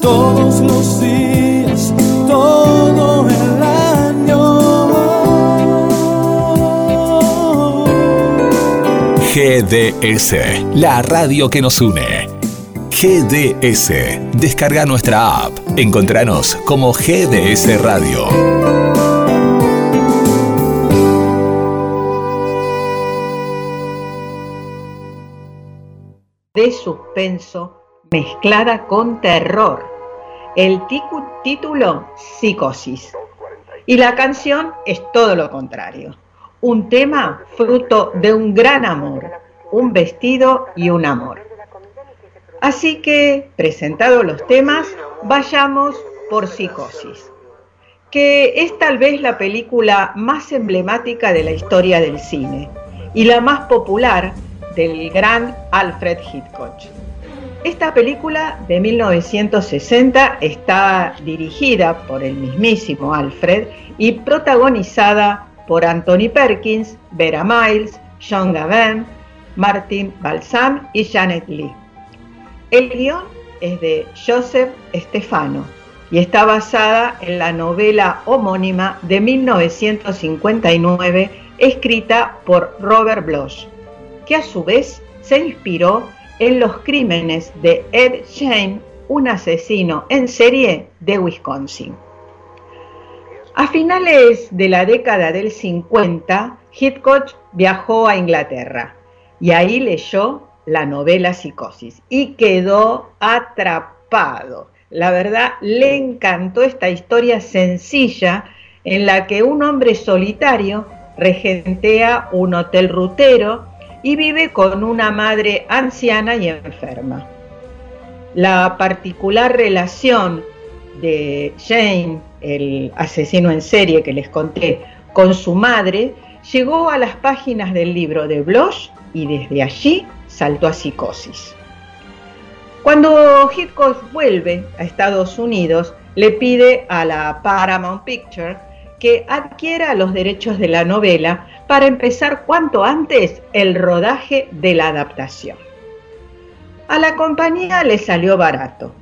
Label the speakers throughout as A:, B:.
A: todos los días, todo el año.
B: GDS, la radio que nos une. GDS, descarga nuestra app. Encontranos como GDS Radio.
C: de suspenso mezclada con terror. El título, Psicosis. Y la canción es todo lo contrario. Un tema fruto de un gran amor, un vestido y un amor. Así que, presentados los temas, vayamos por Psicosis, que es tal vez la película más emblemática de la historia del cine y la más popular del gran Alfred Hitchcock. Esta película de 1960 está dirigida por el mismísimo Alfred y protagonizada por Anthony Perkins, Vera Miles, John Gavin, Martin Balsam y Janet Lee. El guion es de Joseph Stefano y está basada en la novela homónima de 1959 escrita por Robert Bloch, que a su vez se inspiró en los crímenes de Ed Shane, un asesino en serie de Wisconsin. A finales de la década del 50, Hitchcock viajó a Inglaterra y ahí leyó la novela Psicosis y quedó atrapado. La verdad, le encantó esta historia sencilla en la que un hombre solitario regentea un hotel rutero y vive con una madre anciana y enferma. La particular relación de Jane, el asesino en serie que les conté, con su madre, llegó a las páginas del libro de Bloch y desde allí saltó a psicosis. Cuando Hitchcock vuelve a Estados Unidos, le pide a la Paramount Picture que adquiera los derechos de la novela para empezar cuanto antes el rodaje de la adaptación. A la compañía le salió barato.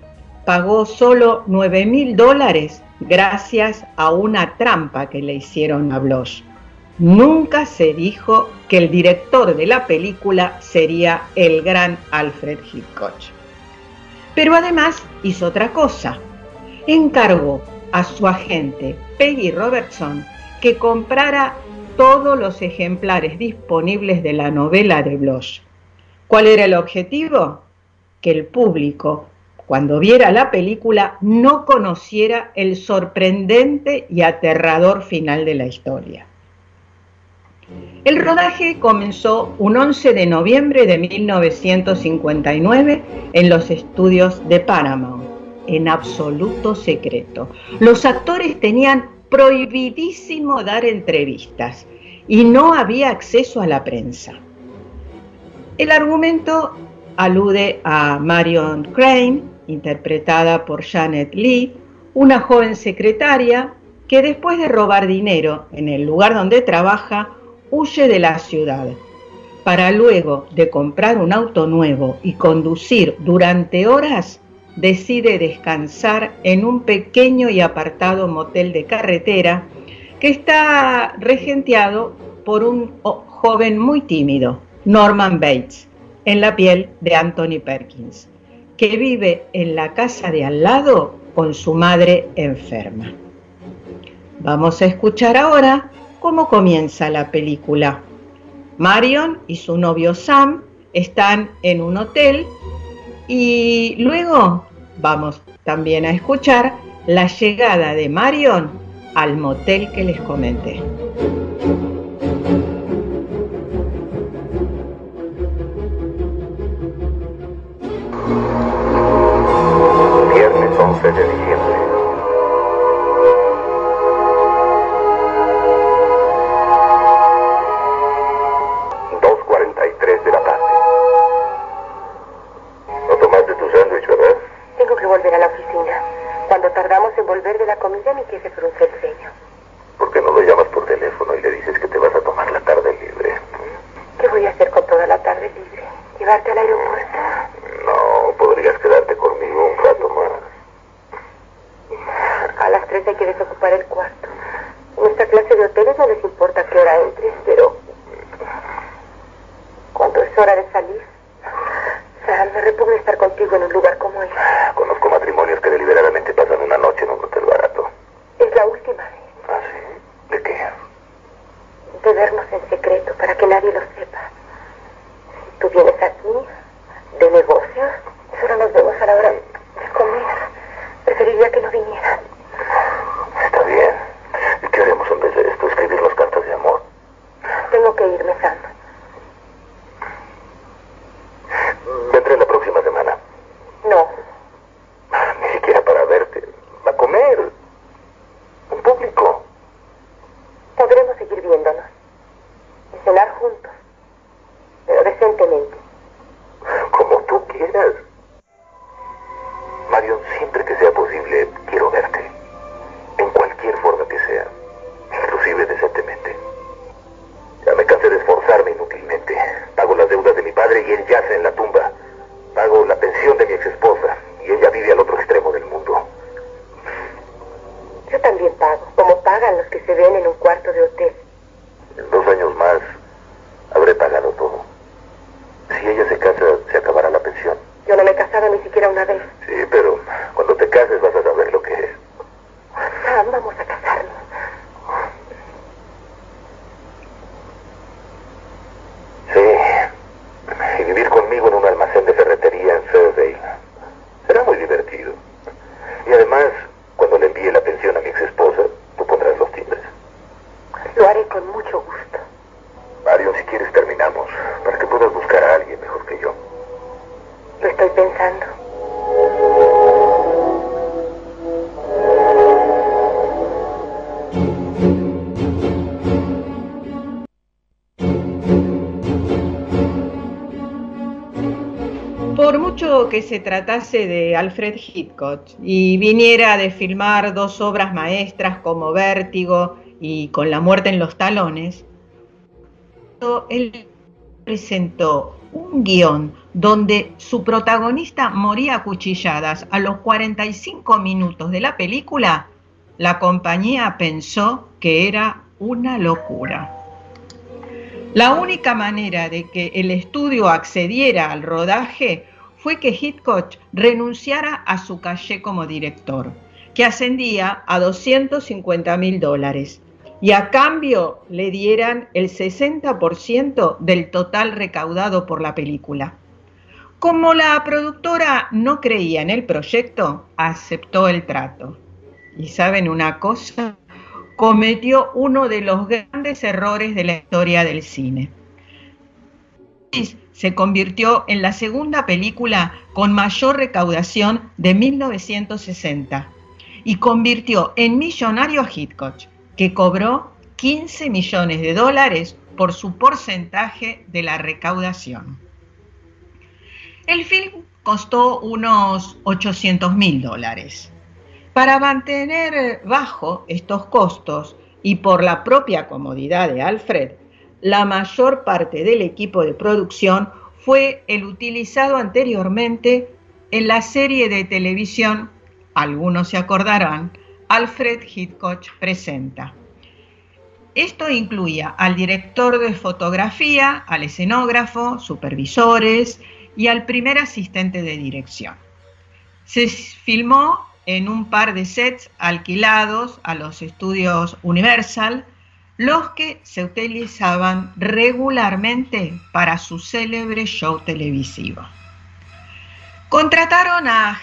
C: Pagó solo 9 mil dólares gracias a una trampa que le hicieron a Bloch. Nunca se dijo que el director de la película sería el gran Alfred Hitchcock. Pero además hizo otra cosa. Encargó a su agente Peggy Robertson que comprara todos los ejemplares disponibles de la novela de Bloch. ¿Cuál era el objetivo? Que el público, cuando viera la película, no conociera el sorprendente y aterrador final de la historia. El rodaje comenzó un 11 de noviembre de 1959 en los estudios de Paramount en absoluto secreto. Los actores tenían prohibidísimo dar entrevistas y no había acceso a la prensa. El argumento alude a Marion Crane, interpretada por Janet Lee, una joven secretaria que después de robar dinero en el lugar donde trabaja, huye de la ciudad, para luego de comprar un auto nuevo y conducir durante horas decide descansar en un pequeño y apartado motel de carretera que está regenteado por un joven muy tímido, Norman Bates, en la piel de Anthony Perkins, que vive en la casa de al lado con su madre enferma. Vamos a escuchar ahora cómo comienza la película. Marion y su novio Sam están en un hotel y luego vamos también a escuchar la llegada de Marion al motel que les comenté.
D: Hay que desocupar el cuarto. En esta clase de hoteles no les importa qué hora entres, se
C: tratase de Alfred Hitchcock y viniera de filmar dos obras maestras como Vértigo y Con la muerte en los talones, él presentó un guion donde su protagonista moría a cuchilladas a los 45 minutos de la película, la compañía pensó que era una locura. La única manera de que el estudio accediera al rodaje fue que Hitchcock renunciara a su caché como director, que ascendía a 250 mil dólares, y a cambio le dieran el 60% del total recaudado por la película. Como la productora no creía en el proyecto, aceptó el trato. Y saben una cosa, cometió uno de los grandes errores de la historia del cine. Se convirtió en la segunda película con mayor recaudación de 1960 y convirtió en millonario a Hitchcock, que cobró 15 millones de dólares por su porcentaje de la recaudación. El film costó unos 800 mil dólares. Para mantener bajo estos costos y por la propia comodidad de Alfred, la mayor parte del equipo de producción fue el utilizado anteriormente en la serie de televisión, algunos se acordarán, Alfred Hitchcock presenta. Esto incluía al director de fotografía, al escenógrafo, supervisores y al primer asistente de dirección. Se filmó en un par de sets alquilados a los estudios Universal, los que se utilizaban regularmente para su célebre show televisivo. Contrataron a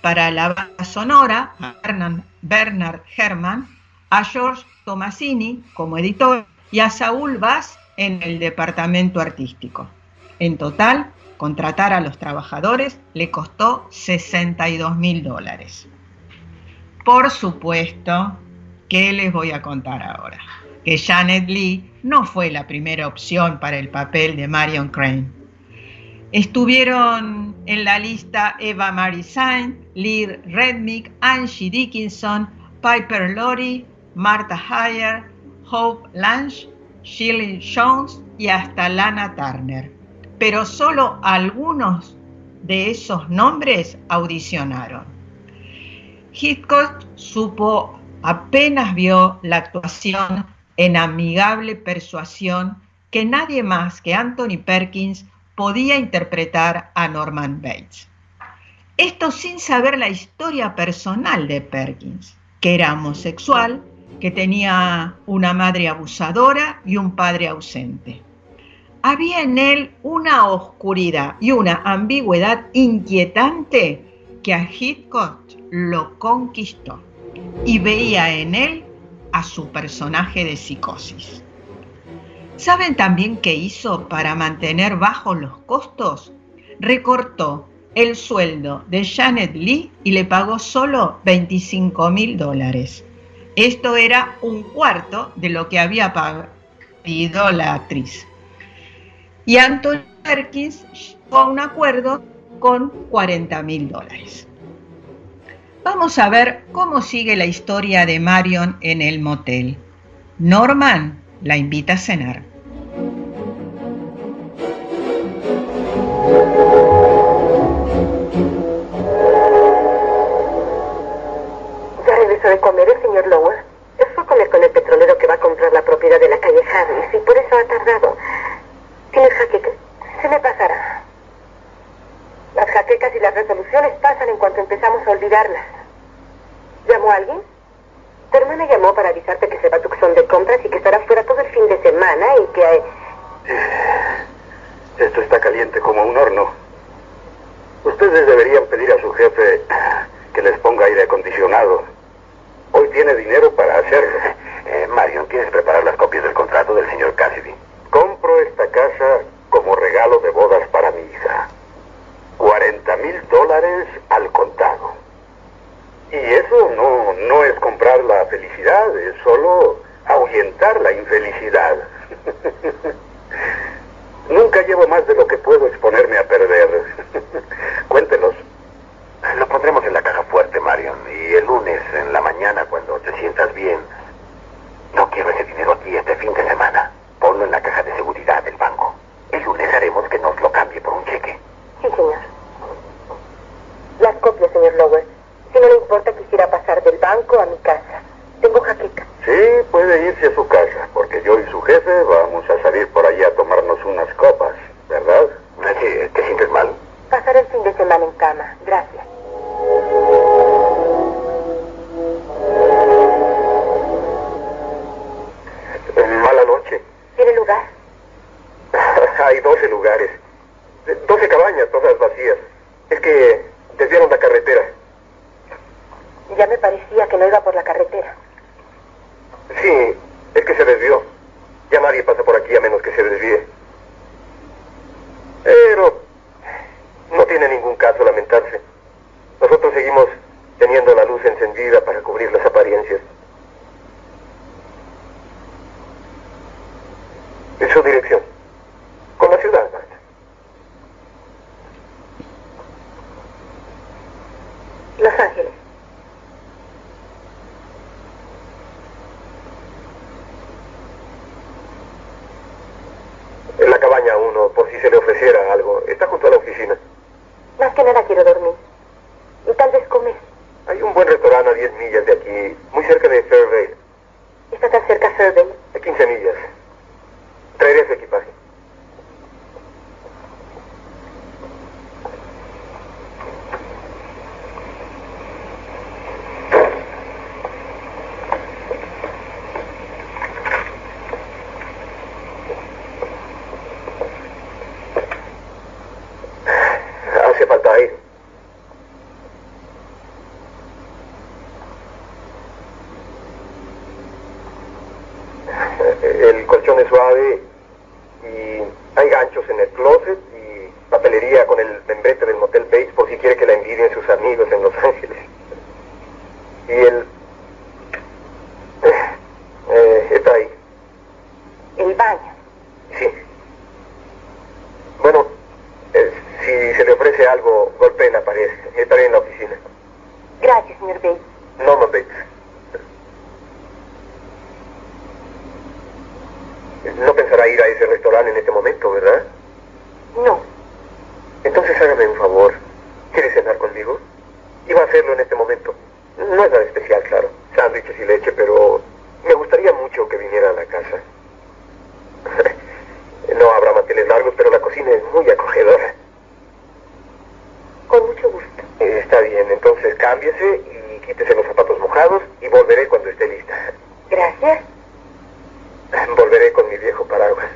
C: para la banda sonora a Bernard Herrmann, a George Tomasini como editor y a Saúl Vaz en el departamento artístico. En total, contratar a los trabajadores le costó 62 mil dólares. Por supuesto, ¿qué les voy a contar ahora? Que Janet Lee no fue la primera opción para el papel de Marion Crane. Estuvieron en la lista Eva Marie Saint, Lee Redmick, Angie Dickinson, Piper Laurie, Martha Heyer, Hope Lange, Shirley Jones y hasta Lana Turner. Pero solo algunos de esos nombres audicionaron. Hitchcock supo, apenas vio la actuación en amigable persuasión, que nadie más que Anthony Perkins podía interpretar a Norman Bates. Esto sin saber la historia personal de Perkins, que era homosexual, que tenía una madre abusadora y un padre ausente. Había en él una oscuridad y una ambigüedad inquietante que a Hitchcock lo conquistó y veía en él a su personaje de psicosis. ¿Saben también qué hizo para mantener bajos los costos? Recortó el sueldo de Janet Lee y le pagó solo 25 mil dólares. Esto era un cuarto de lo que había pedido la actriz. Y Anthony Perkins llegó a un acuerdo con 40 mil dólares. Vamos a ver cómo sigue la historia de Marion en el motel. Norman la invita a cenar.
D: Ya regresó de comer el señor Lower. Fue a comer con el petrolero que va a comprar la propiedad de la calle Harris y por eso ha tardado. ¿Tienes jaquecas? Se me pasará. Las jaquecas y las resoluciones pasan en cuanto empezamos a olvidarlas. ¿Llamó alguien? Tu hermana llamó para avisarte que se va a Tucson de compras y que estará fuera todo el fin de semana y que...
E: Esto está caliente como un horno. Ustedes deberían pedir a su jefe que les ponga aire acondicionado. Hoy tiene dinero para hacerlo. Eh, Marion, ¿quieres preparar las copias del contrato del señor Cassidy? Compro esta casa como regalo de bodas para mi hija. 40 mil dólares al contado. Y eso no, no es comprar la felicidad, es solo ahuyentar la infelicidad. Nunca llevo más de lo que puedo exponerme a perder. Cuéntenos. Lo pondremos en la caja fuerte, Marion. Y el lunes, en la mañana, cuando te sientas bien. No quiero ese dinero aquí este fin de semana. Ponlo en la caja de seguridad del banco. El lunes haremos que nos lo cambie por un cheque.
D: Sí, señor. Las copias, señor Lower. Si no le importa, quisiera pasar del banco a mi casa. Tengo jaqueca.
E: Sí, puede irse a su casa, porque yo y su jefe vamos a salir por allí a tomarnos unas copas, ¿verdad? Sí, ¿te sientes mal?
D: Pasar el fin de semana en cama. Gracias.
E: Mala noche.
D: ¿Tiene lugar?
E: Hay 12 lugares. 12 cabañas, todas vacías. Es que desviaron la carretera.
D: Ya me parecía que no iba por la carretera.
E: Sí, es que se desvió. Ya nadie pasa por aquí a menos que se desvíe. Pero no tiene ningún caso lamentarse. Nosotros seguimos teniendo la luz encendida para cubrir las apariencias. En su dirección. Con la ciudad, basta.
D: Los Ángeles.
E: En la cabaña uno, por si se le ofreciera algo. Está junto a la oficina.
D: Más que nada quiero dormir. Y tal vez comer.
E: Hay un buen restaurante a 10 millas de aquí, muy cerca de Fairvale.
D: ¿Está tan cerca Fairvale?
E: A 15 millas. Traeré su equipaje. Hace falta aire. El colchón es suave y hay ganchos en el closet y papelería con el membrete del Motel Bates por si quiere que la envidien sus amigos en Los Ángeles. Y el... eh, está ahí.
D: El baño.
E: Sí. Bueno, eh, si se le ofrece algo, golpee la pared. Estaré en la oficina.
D: Gracias, señor Bates.
E: Norman Bates. No pensará ir a ese restaurante en este momento, ¿verdad?
D: No.
E: Entonces hágame un favor. ¿Quiere cenar conmigo? Iba a hacerlo en este momento. No es nada especial, claro. Sándwiches y leche, pero me gustaría mucho que viniera a la casa. No habrá manteles largos, pero la cocina es muy acogedora.
D: Con mucho gusto.
E: Eh, Está bien, entonces cámbiese y quítese los zapatos mojados y volveré cuando esté lista.
D: Gracias.
E: Volveré con mi viejo paraguas.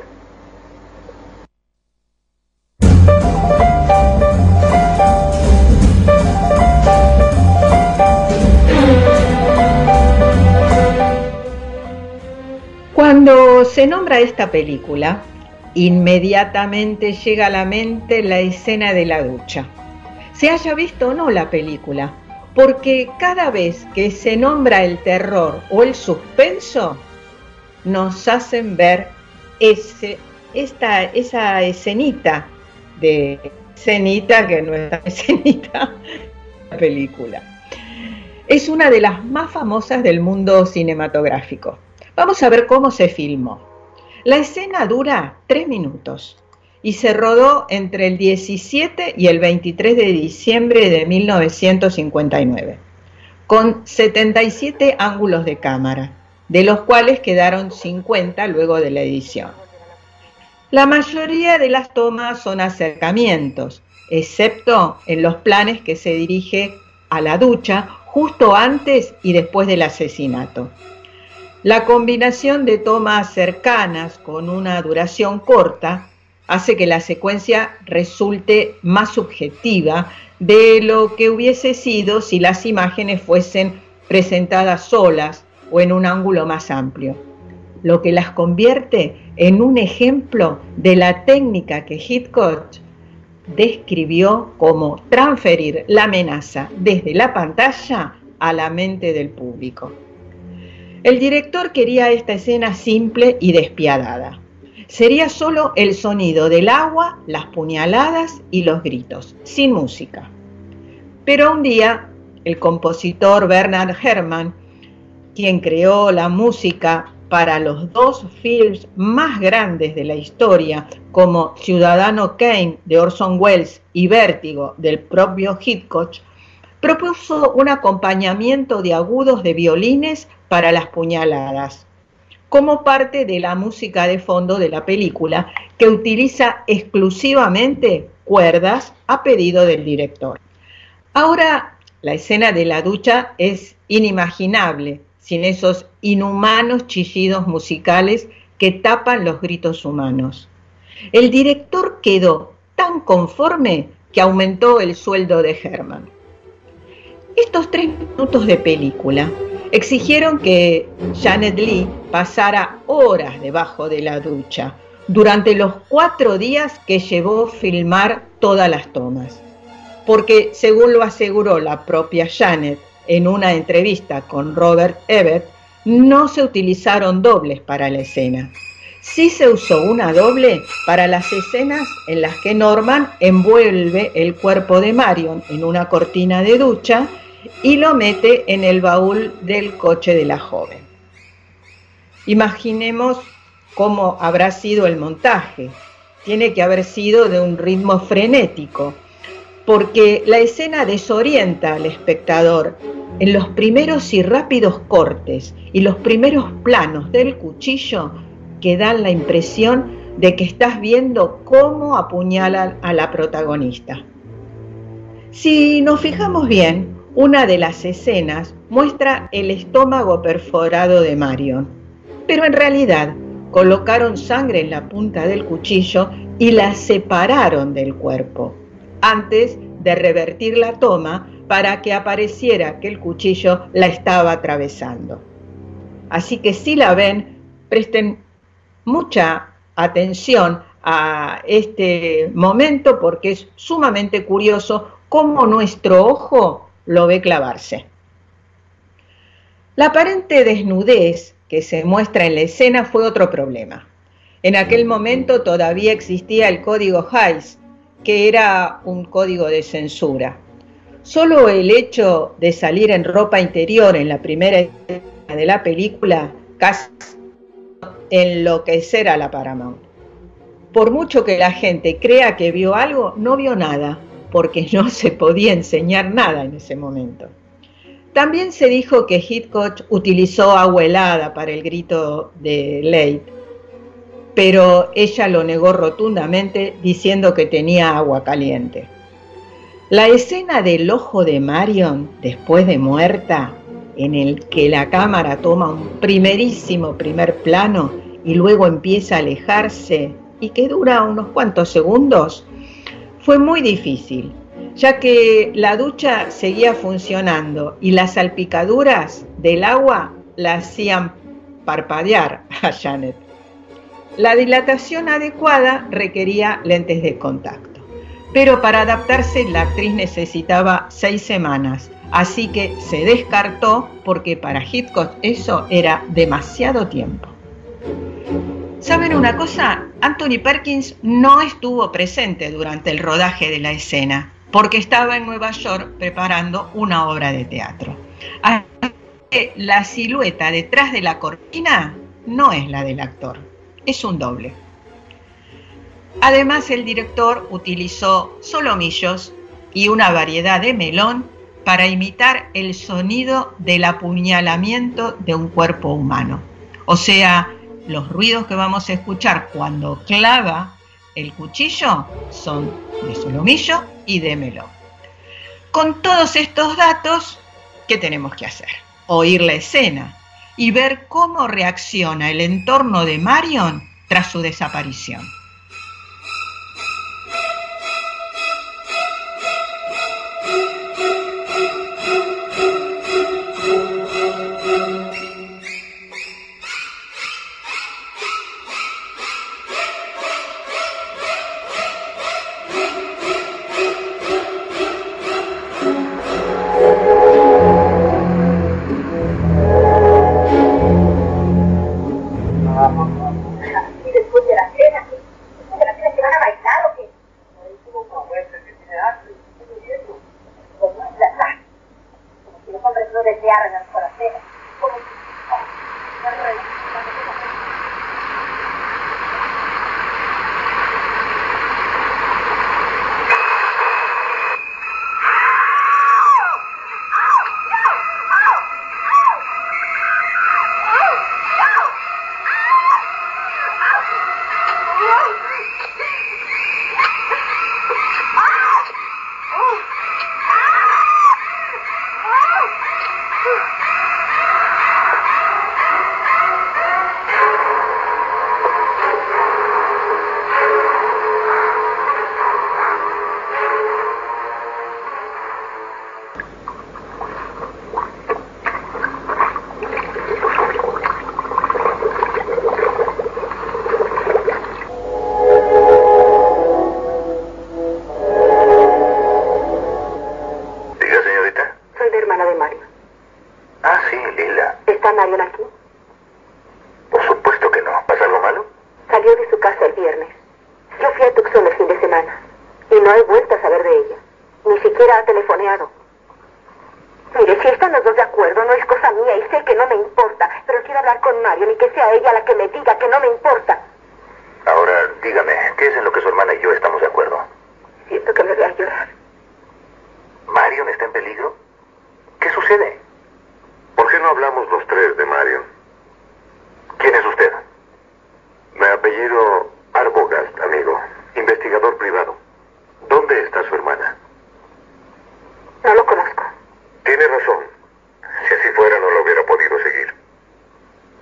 C: Cuando se nombra esta película, inmediatamente llega a la mente la escena de la ducha. Se haya visto o no la película, porque cada vez que se nombra el terror o el suspenso, nos hacen ver esa escenita de escenita que no es escenita la película. Es una de las más famosas del mundo cinematográfico. Vamos a ver cómo se filmó. La escena dura tres minutos y se rodó entre el 17 y el 23 de diciembre de 1959, con 77 ángulos de cámara, de los cuales quedaron 50 luego de la edición. La mayoría de las tomas son acercamientos, excepto en los planes que se dirige a la ducha justo antes y después del asesinato. La combinación de tomas cercanas con una duración corta hace que la secuencia resulte más subjetiva de lo que hubiese sido si las imágenes fuesen presentadas solas o en un ángulo más amplio, lo que las convierte en un ejemplo de la técnica que Hitchcock describió como transferir la amenaza desde la pantalla a la mente del público. El director quería esta escena simple y despiadada. Sería solo el sonido del agua, las puñaladas y los gritos, sin música. Pero un día, el compositor Bernard Herrmann, quien creó la música para los dos films más grandes de la historia, como Ciudadano Kane de Orson Welles y Vértigo del propio Hitchcock, propuso un acompañamiento de agudos de violines para las puñaladas, como parte de la música de fondo de la película, que utiliza exclusivamente cuerdas a pedido del director. Ahora, la escena de la ducha es inimaginable sin esos inhumanos chillidos musicales que tapan los gritos humanos. El director quedó tan conforme que aumentó el sueldo de Herman. Estos tres minutos de película exigieron que Janet Lee pasara horas debajo de la ducha durante los cuatro días que llevó filmar todas las tomas. Porque, según lo aseguró la propia Janet en una entrevista con Robert Ebert, no se utilizaron dobles para la escena. Sí se usó una doble para las escenas en las que Norman envuelve el cuerpo de Marion en una cortina de ducha y lo mete en el baúl del coche de la joven. Imaginemos cómo habrá sido el montaje. Tiene que haber sido de un ritmo frenético, porque la escena desorienta al espectador en los primeros y rápidos cortes y los primeros planos del cuchillo que dan la impresión de que estás viendo cómo apuñalan a la protagonista. Si nos fijamos bien, una de las escenas muestra el estómago perforado de Marion, pero en realidad colocaron sangre en la punta del cuchillo y la separaron del cuerpo, antes de revertir la toma para que apareciera que el cuchillo la estaba atravesando. Así que si la ven, presten mucha atención a este momento porque es sumamente curioso cómo nuestro ojo lo ve clavarse. La aparente desnudez que se muestra en la escena fue otro problema. En aquel momento todavía existía el código Hayes, que era un código de censura. Solo el hecho de salir en ropa interior en la primera escena de la película casi enloquecer a la Paramount. Por mucho que la gente crea que vio algo, no vio nada, porque no se podía enseñar nada en ese momento. También se dijo que Hitchcock utilizó agua helada para el grito de Late, pero ella lo negó rotundamente diciendo que tenía agua caliente. La escena del ojo de Marion después de muerta, en el que la cámara toma un primerísimo primer plano, y luego empieza a alejarse y que dura unos cuantos segundos, fue muy difícil, ya que la ducha seguía funcionando y las salpicaduras del agua la hacían parpadear a Janet. La dilatación adecuada requería lentes de contacto, pero para adaptarse la actriz necesitaba seis semanas, así que se descartó porque para Hitchcock eso era demasiado tiempo. ¿Saben una cosa? Anthony Perkins no estuvo presente durante el rodaje de la escena porque estaba en Nueva York preparando una obra de teatro. La silueta detrás de la cortina no es la del actor, es un doble. Además, el director utilizó solomillos y una variedad de melón para imitar el sonido del apuñalamiento de un cuerpo humano. O sea, los ruidos que vamos a escuchar cuando clava el cuchillo son de solomillo y de melón. Con todos estos datos, ¿qué tenemos que hacer? Oír la escena y ver cómo reacciona el entorno de Marion tras su desaparición.
E: está Marion aquí? Por supuesto que no. ¿Pasa algo malo? Salió de su casa el viernes. Yo fui a Tucson el fin de semana y no he vuelto a saber de ella. Ni siquiera ha telefoneado. Mire, si están los dos de acuerdo, no es cosa mía y sé que no me importa, pero quiero hablar con Marion y que sea ella la que me diga que
D: no me importa.
F: Ahora, dígame, ¿qué es en lo que su hermana
E: y yo estamos de acuerdo? Siento que me voy llorar. ¿Marion está en peligro? ¿Qué sucede? no hablamos los tres de Mario? ¿Quién es usted? Me apellido Arbogast, amigo. Investigador privado. ¿Dónde está su hermana? No lo conozco. Tiene razón. Si así fuera, no lo hubiera podido seguir.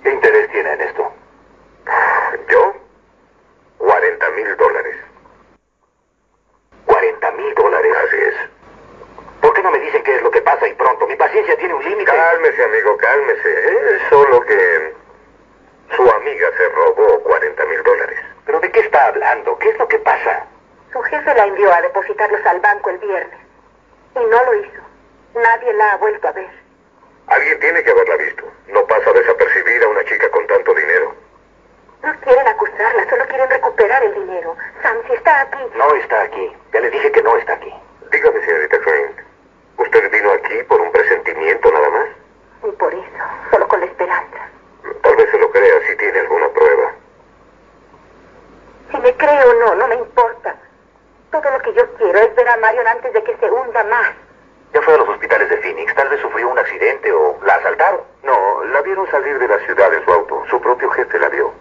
E: ¿Qué interés tiene en esto? ¿Yo? 40 mil dólares. tiene un límite. Cálmese, amigo, cálmese. ¿Eh? Es solo que su amiga se robó 40 mil dólares. ¿Pero de qué está hablando? ¿Qué es lo que pasa? Su jefe la envió a depositarlos al banco el viernes. Y no lo hizo. Nadie la ha vuelto a ver. Alguien tiene que haberla visto. No pasa desapercibida una chica con tanto dinero.
D: No quieren acusarla, solo quieren recuperar el dinero. Sam, si está aquí.
F: No está aquí. Ya le dije
E: que no está aquí. Dígame, señorita Frank, ¿Usted vino aquí por un presentimiento nada más? Ni por eso, solo con la esperanza. Tal vez se lo crea si tiene alguna prueba. Si me cree o no, no me importa. Todo lo que yo quiero es ver a Marion antes de que se hunda más. Ya fue a los hospitales de Phoenix. Tal vez sufrió un accidente o la asaltaron. No, la vieron salir de la ciudad en su auto. Su propio jefe la vio.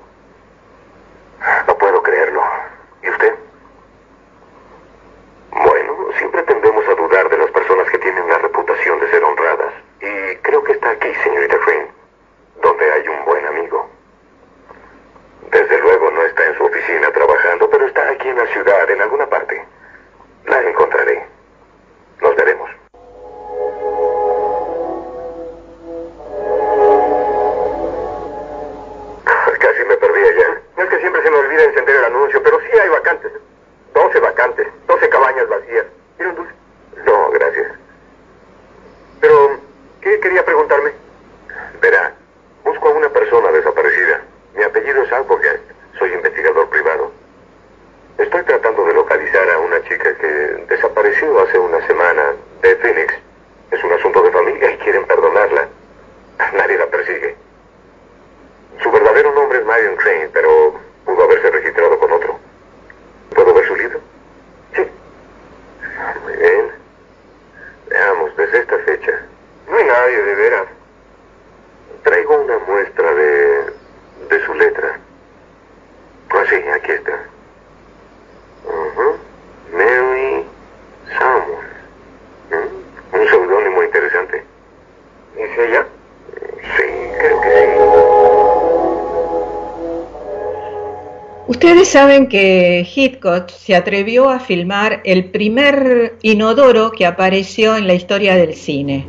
C: Ustedes saben que Hitchcock se atrevió a filmar el primer inodoro que apareció en la historia del cine,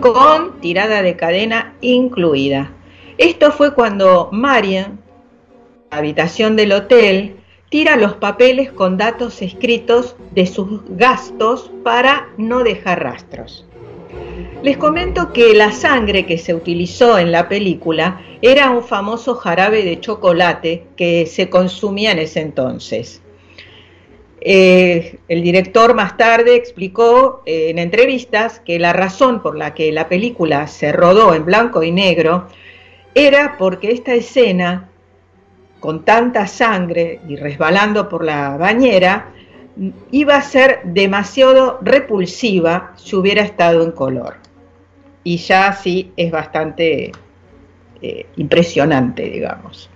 C: con tirada de cadena incluida. Esto fue cuando Marian, habitación del hotel, tira los papeles con datos escritos de sus gastos para no dejar rastros. Les comento que la sangre que se utilizó en la película era un famoso jarabe de chocolate que se consumía en ese entonces. Eh, el director más tarde explicó eh, en entrevistas que la razón por la que la película se rodó en blanco y negro era porque esta escena, con tanta sangre y resbalando por la bañera, iba a ser demasiado repulsiva si hubiera estado en color. Y ya sí es bastante eh, impresionante, digamos.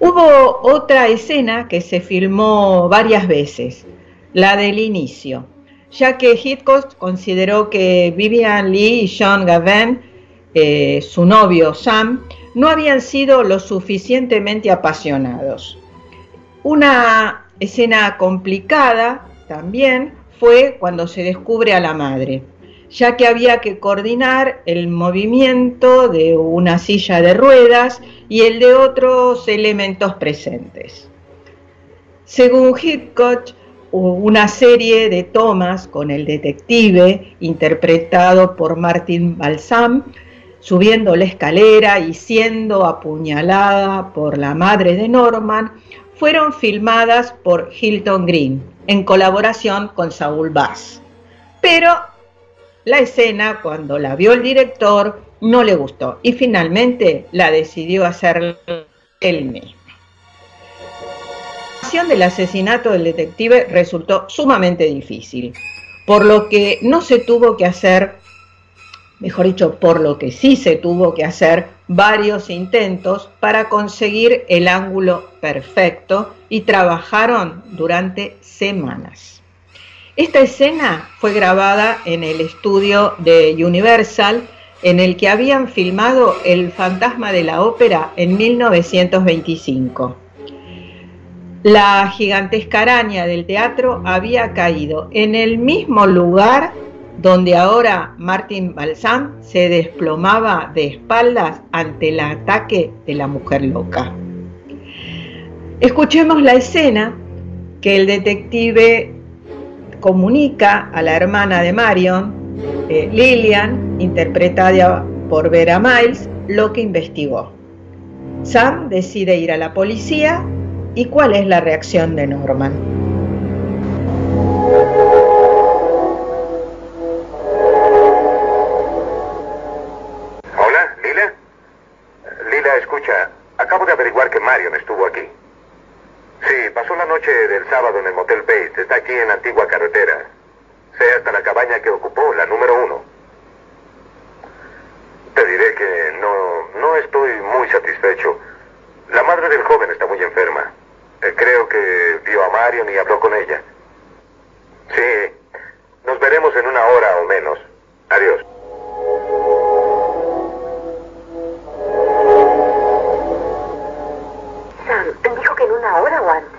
C: Hubo otra escena que se filmó varias veces, la del inicio, ya que Hitchcock consideró que Vivian Lee y John Gavin, eh, su novio Sam, no habían sido lo suficientemente apasionados. Una escena complicada también fue cuando se descubre a la madre, ya que había que coordinar el movimiento de una silla de ruedas y el de otros elementos presentes. Según Hitchcock, una serie de tomas con el detective interpretado por Martin Balsam, subiendo la escalera y siendo apuñalada por la madre de Norman, fueron filmadas por Hilton Green en colaboración con Saul Bass. Pero la escena, cuando la vio el director, no le gustó y finalmente la decidió hacer él mismo. La acción del asesinato del detective resultó sumamente difícil, por lo que no se tuvo que hacer, mejor dicho, por lo que sí se tuvo que hacer varios intentos para conseguir el ángulo perfecto y trabajaron durante semanas. Esta escena fue grabada en el estudio de Universal en el que habían filmado El fantasma de la ópera en 1925. La gigantesca araña del teatro había caído en el mismo lugar donde ahora Martin Balsam se desplomaba de espaldas ante el ataque de la mujer loca. Escuchemos la escena que el detective comunica a la hermana de Marion, eh, Lillian, interpretada por Vera Miles, lo que investigó. Sam decide ir a la policía y cuál es la reacción de Norman.
E: sábado en el Motel Bates. Está aquí en la antigua carretera. Sea hasta la cabaña que ocupó, la número uno. Te diré que no, no estoy muy satisfecho. La madre del
F: joven está muy enferma. Eh, creo que vio a Marion y habló con ella. Sí. Nos veremos en una hora o menos. Adiós.
D: Sam, dijo que en una hora o antes.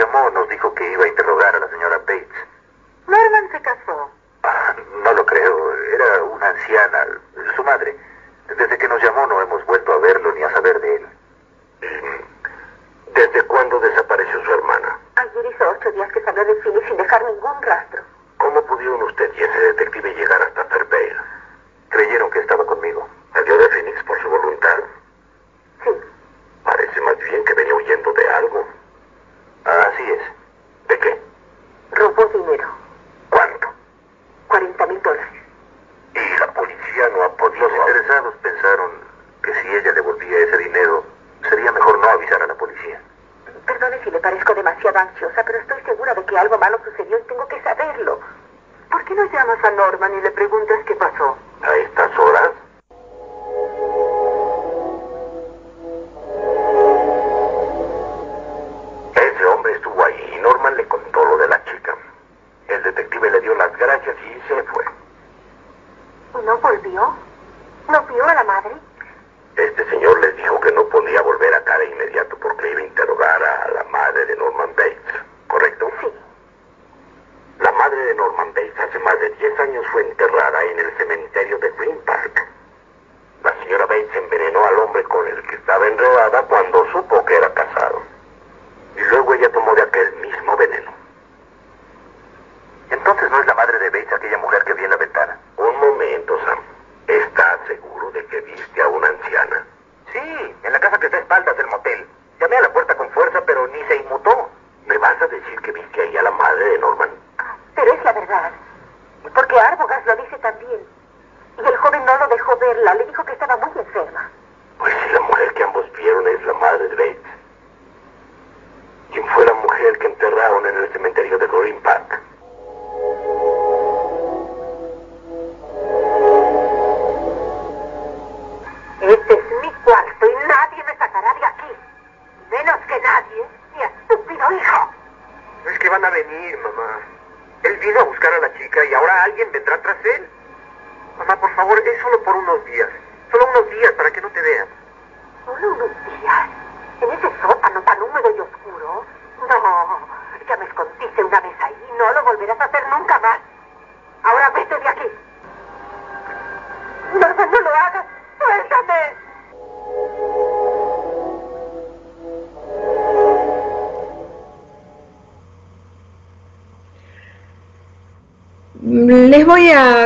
F: llamó nos dijo que iba a interrogar a la señora Bates.
D: Norman se casó.
F: Ah, no lo creo, era una anciana,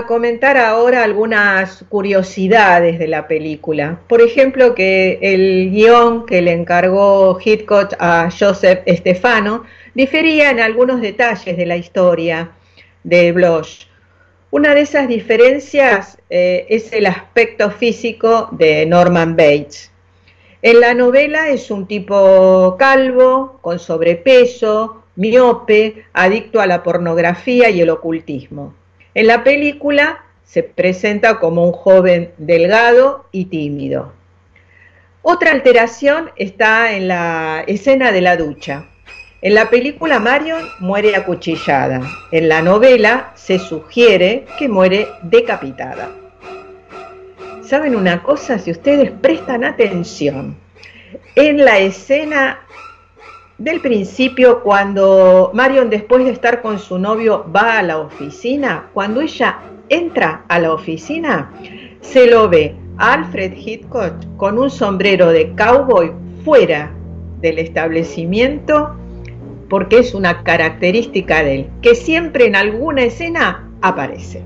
C: comentar ahora algunas curiosidades de la película. Por ejemplo, que el guion que le encargó Hitchcock a Joseph Stefano difería en algunos detalles de la historia de Bloch. Una de esas diferencias eh, es el aspecto físico de Norman Bates. En la novela es un tipo calvo, con sobrepeso, miope, adicto a la pornografía y el ocultismo. En la película se presenta como un joven delgado y tímido. Otra alteración está en la escena de la ducha. En la película Marion muere acuchillada. En la novela se sugiere que muere decapitada. ¿Saben una cosa? Si ustedes prestan atención, en la escena del principio, cuando Marion después de estar con su novio va a la oficina, cuando ella entra a la oficina, se lo ve Alfred Hitchcock con un sombrero de cowboy fuera del establecimiento porque es una característica de él, que siempre en alguna escena aparece.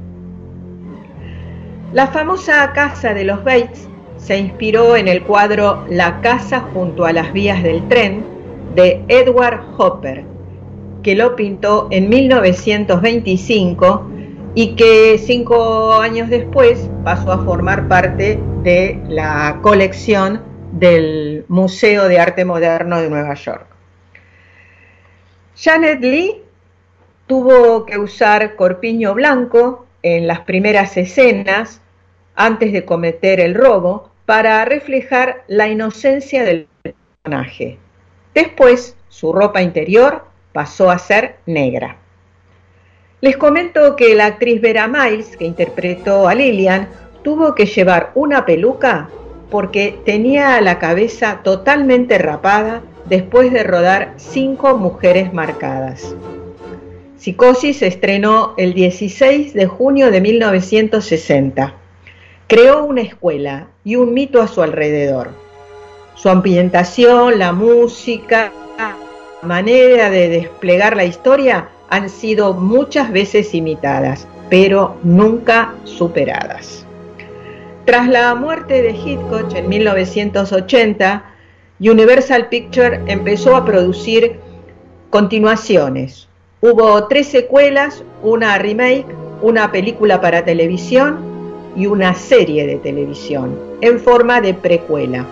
C: La famosa casa de los Bates se inspiró en el cuadro La casa junto a las vías del tren de Edward Hopper, que lo pintó en 1925 y que cinco años después pasó a formar parte de la colección del Museo de Arte Moderno de Nueva York. Janet Lee tuvo que usar corpiño blanco en las primeras escenas antes de cometer el robo para reflejar la inocencia del personaje. Después, su ropa interior pasó a ser negra. Les comento que la actriz Vera Miles, que interpretó a Lillian, tuvo que llevar una peluca porque tenía la cabeza totalmente rapada después de rodar Cinco Mujeres Marcadas. Psicosis se estrenó el 16 de junio de 1960. Creó una escuela y un mito a su alrededor. Su ambientación, la música, la manera de desplegar la historia han sido muchas veces imitadas, pero nunca superadas. Tras la muerte de Hitchcock en 1980, Universal Pictures empezó a producir continuaciones. Hubo tres secuelas, una remake, una película para televisión y una serie de televisión en forma de precuela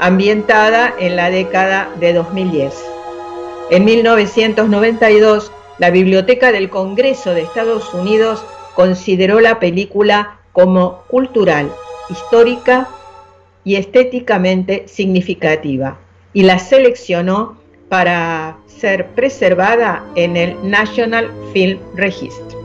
C: ambientada en la década de 2010. En 1992, la Biblioteca del Congreso de Estados Unidos consideró la película como cultural, histórica y estéticamente significativa y la seleccionó para ser preservada en el National Film Register.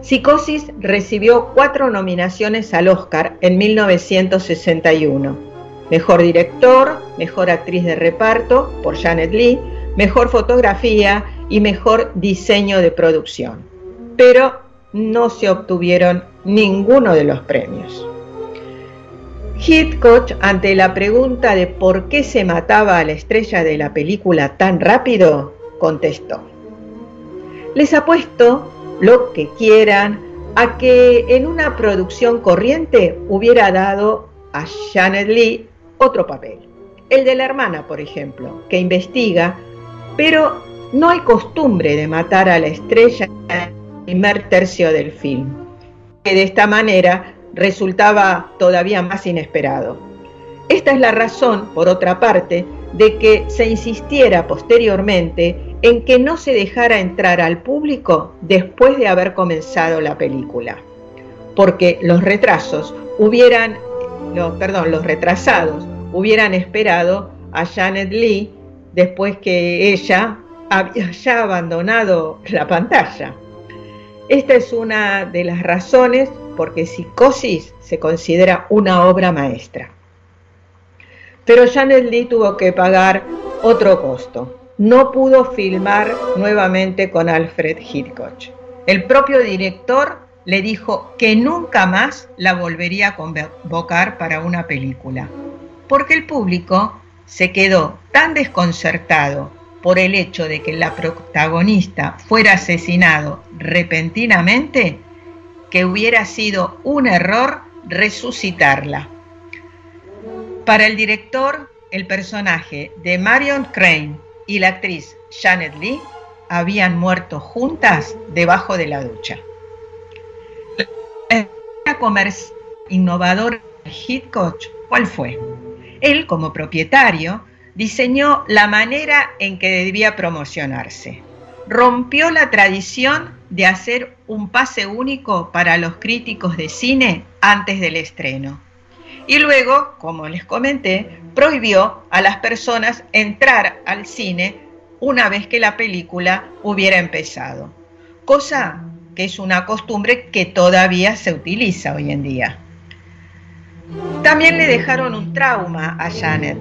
C: Psicosis recibió cuatro nominaciones al Oscar en 1961 Mejor director, mejor actriz de reparto por Janet Lee, mejor fotografía y mejor diseño de producción. Pero no se obtuvieron ninguno de los premios. Hitchcock, ante la pregunta de por qué se mataba a la estrella de la película tan rápido, contestó, les apuesto lo que quieran a que en una producción corriente hubiera dado a Janet Lee otro papel. El de la hermana, por ejemplo, que investiga, pero no hay costumbre de matar a la estrella en el primer tercio del film, que de esta manera resultaba todavía más inesperado. Esta es la razón, por otra parte, de que se insistiera posteriormente en que no se dejara entrar al público después de haber comenzado la película, porque los retrasos hubieran, perdón, los retrasados hubieran esperado a Janet Lee después que ella había ya abandonado la pantalla. Esta es una de las razones por qué Psicosis se considera una obra maestra. Pero Janet Lee tuvo que pagar otro costo. No pudo filmar nuevamente con Alfred Hitchcock. El propio director le dijo que nunca más la volvería a convocar para una película porque el público se quedó tan desconcertado por el hecho de que la protagonista fuera asesinado repentinamente que hubiera sido un error resucitarla. Para el director, el personaje de Marion Crane y la actriz Janet Lee habían muerto juntas debajo de la ducha. La comercial innovadora Hitchcock, ¿cuál fue? Él, como propietario, diseñó la manera en que debía promocionarse. Rompió la tradición de hacer un pase único para los críticos de cine antes del estreno. Y luego, como les comenté, prohibió a las personas entrar al cine
E: una vez que la película hubiera empezado, cosa que es una costumbre que todavía se utiliza hoy en día. También le dejaron un trauma a Janet,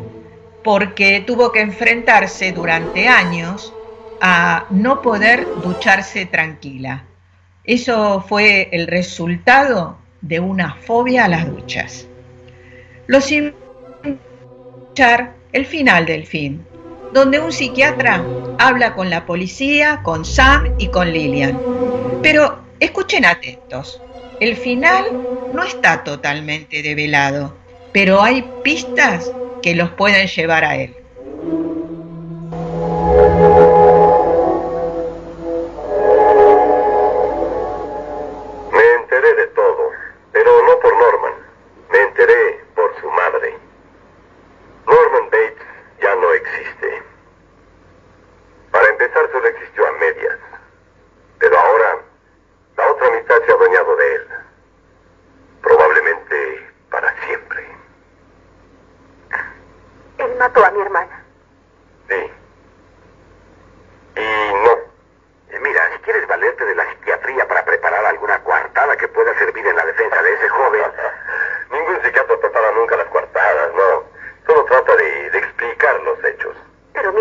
E: porque tuvo que enfrentarse durante años a no poder ducharse tranquila. Eso fue el resultado de una fobia a las duchas. Los escuchar el final del film, donde un psiquiatra habla con la policía, con Sam y con Lillian. Pero escuchen atentos, el final no está totalmente develado, pero hay pistas que los pueden llevar a él.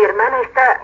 E: mi hermana está...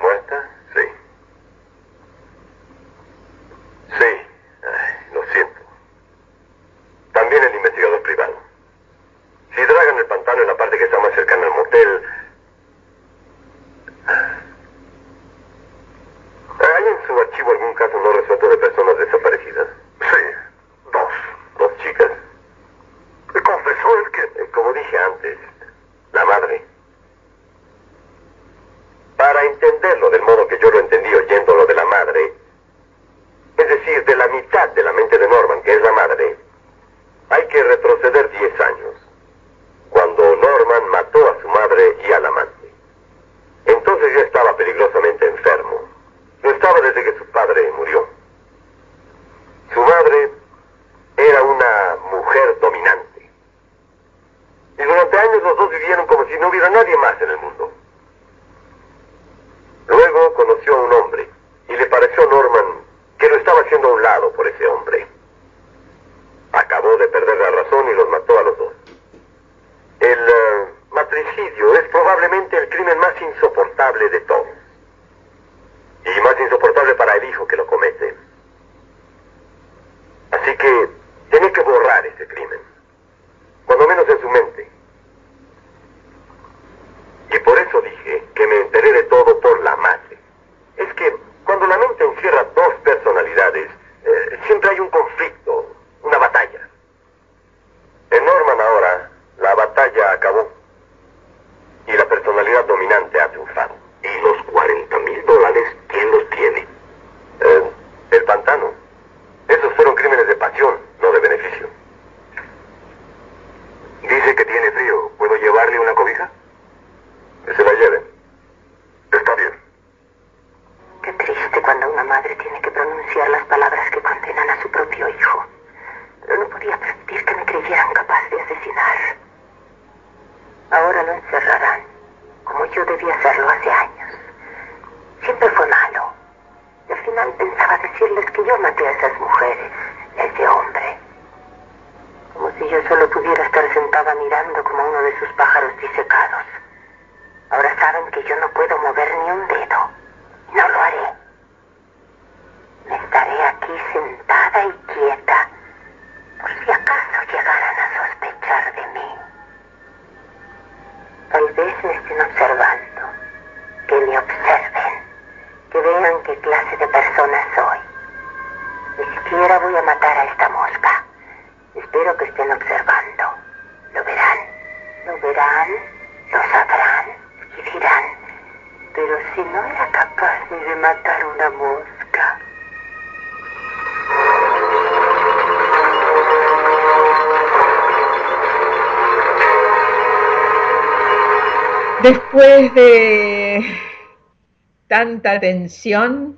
E: Después de tanta tensión,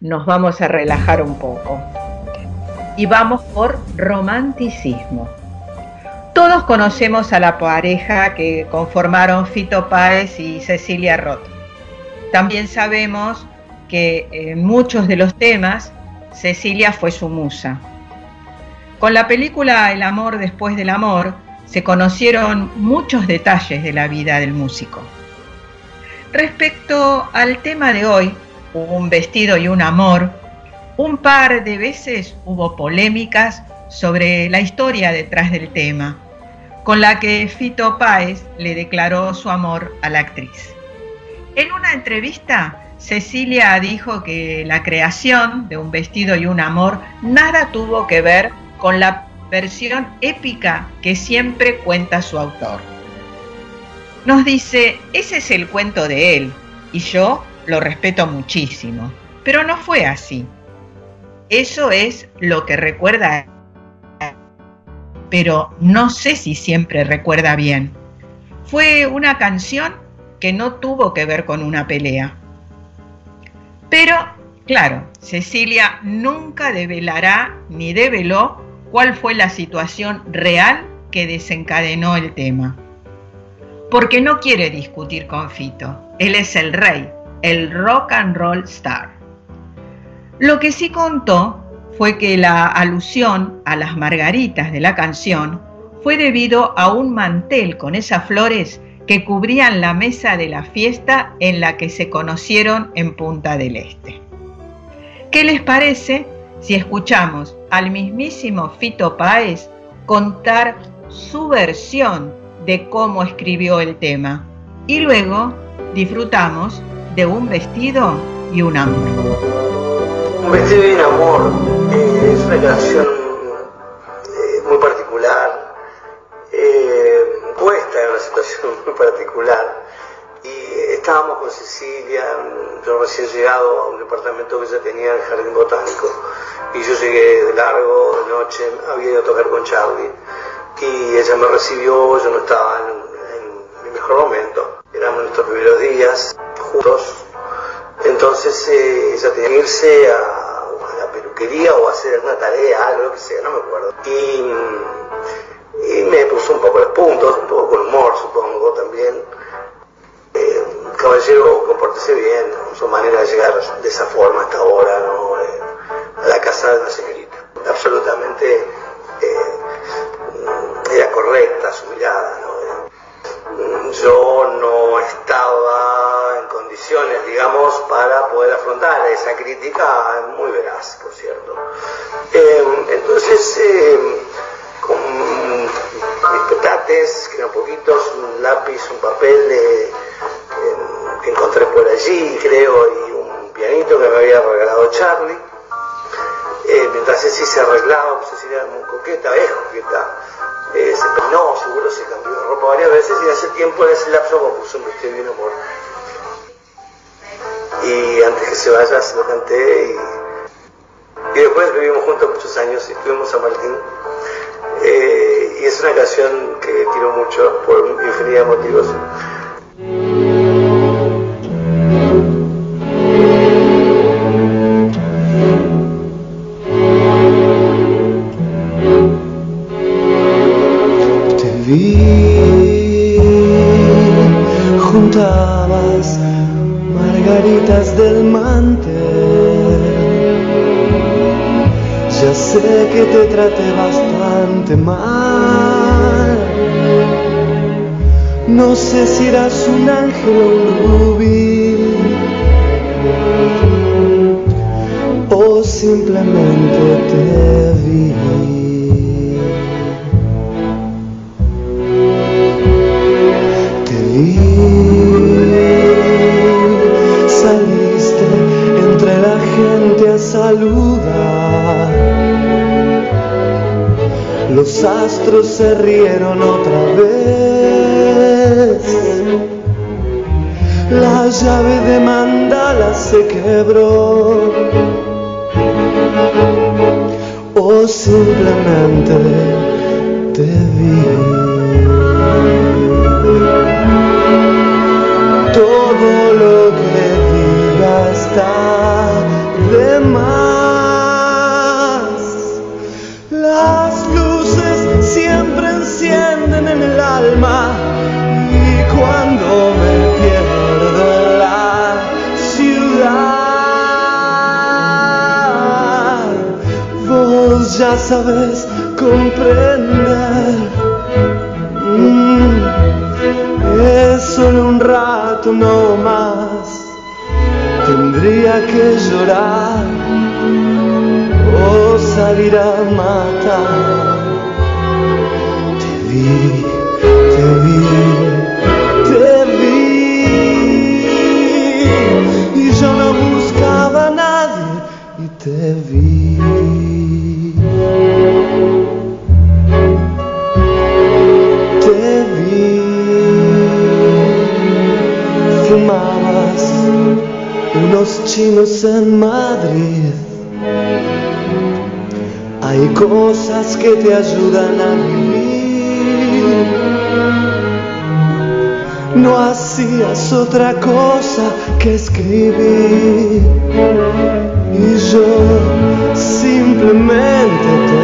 E: nos vamos a relajar un poco. Y vamos por romanticismo. Todos conocemos a la pareja que conformaron Fito Páez y Cecilia Roth.
C: también sabemos que en muchos de los temas Cecilia fue su musa. Con la película El amor después del amor se conocieron muchos detalles de la vida del músico. Respecto al tema de hoy, un vestido y un amor, un par de veces hubo polémicas sobre la historia detrás del tema, con la que Fito Páez le declaró su amor a la actriz. En una entrevista, Cecilia dijo que la creación de un vestido y un amor nada tuvo que ver con la versión épica que siempre cuenta su autor. Nos dice, ese es el cuento de él, y yo lo respeto muchísimo, pero no fue así. Eso es lo que recuerda, pero no sé si siempre recuerda bien. Fue una canción que no tuvo que ver con una pelea. Pero, claro, Cecilia nunca develará ni develó cuál fue la situación real que desencadenó el tema. Porque no quiere discutir con Fito. Él es el rey, el rock and roll star. Lo que sí contó fue que la alusión a las margaritas de la canción fue debido a un mantel con esas flores que cubrían la mesa de la fiesta en la que se conocieron en Punta del Este. ¿Qué les parece si escuchamos al mismísimo Fito Páez contar su versión de cómo escribió el tema? Y luego disfrutamos de un vestido y un amor.
G: Un vestido y un amor eh, es una canción eh, muy particular, eh, puesta en una situación muy particular. Y estábamos con Cecilia, yo recién llegado a un departamento que ella tenía en el Jardín Botánico, y yo llegué de largo, de noche, había ido a tocar con Charlie, y ella me recibió, yo no estaba en, mi mejor momento, éramos nuestros primeros días, juntos. Entonces eh, ella tenía que irse a, la peluquería o a hacer alguna tarea, algo, que sea, no me acuerdo. Y, me puso un poco los puntos, un poco con humor, supongo, también. Eh, caballero, compórtese bien, su manera de llegar de esa forma hasta ahora, ¿no? Eh, a la casa de la señorita. Absolutamente era correcta su mirada, ¿no? yo no estaba en condiciones, digamos, para poder afrontar esa crítica muy veraz, por cierto. Eh, entonces, eh, con mis petates, que eran poquitos, un lápiz, un papel eh, que encontré por allí, creo, y un pianito que me había regalado Charlie. mientras Ceci se arreglaba, pues Cecilia era muy coqueta, es coqueta, eh, se peinó, seguro se cambió de ropa varias veces y hace tiempo en ese lapso compuso un vestido bien amor. Y antes que se vaya se lo canté y, y después vivimos juntos muchos años y estuvimos a Martín. Y es una canción que quiero mucho por infinidad de motivos.
A: juntabas margaritas del mantel. Ya sé que te traté No sé si eras un ángel o un rubí. O simplemente te vi. Saliste entre la gente a saludar. Los astros se rieron otra vez. De mandala se quebró. Sabes comprender. Mm, es solo un rato, no más. Tendría que llorar o salir a matar. Te vi, te vi, unos chinos en Madrid. Hay cosas que te ayudan a vivir. No hacías otra cosa que escribir. Y yo simplemente te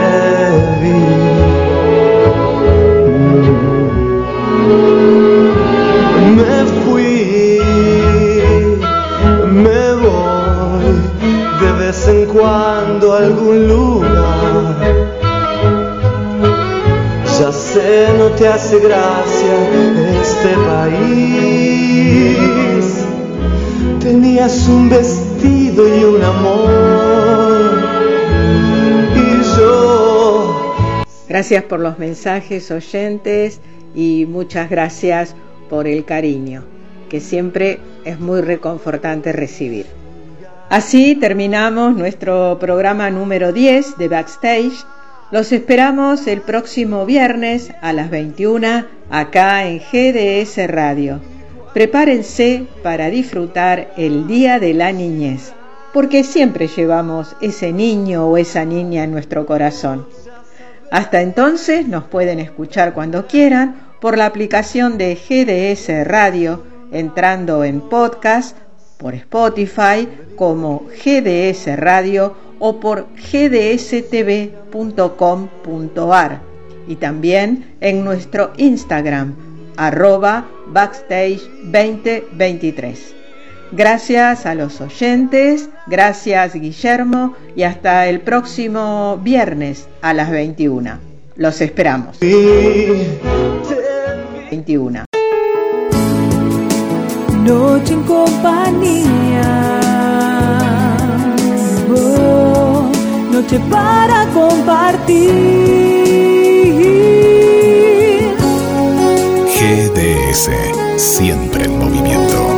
A: te hace gracia este país. Tenías un vestido y un amor. Y yo
C: Gracias por los mensajes oyentes y muchas gracias por el cariño, que siempre es muy reconfortante recibir. Así terminamos nuestro programa número 10 de Backstage. Los esperamos el próximo viernes a las 21 acá en GDS Radio. Prepárense para disfrutar el Día de la Niñez, porque siempre llevamos ese niño o esa niña en nuestro corazón. Hasta entonces nos pueden escuchar cuando quieran por la aplicación de GDS Radio, entrando en podcast, por Spotify como GDS Radio o por gdstv.com.ar y también en nuestro Instagram arroba backstage 2023. Gracias a los oyentes, gracias Guillermo y hasta el próximo viernes a las 21. Los esperamos. 21.
H: Noche en compañía. Noche para compartir.
B: GDS, siempre en movimiento.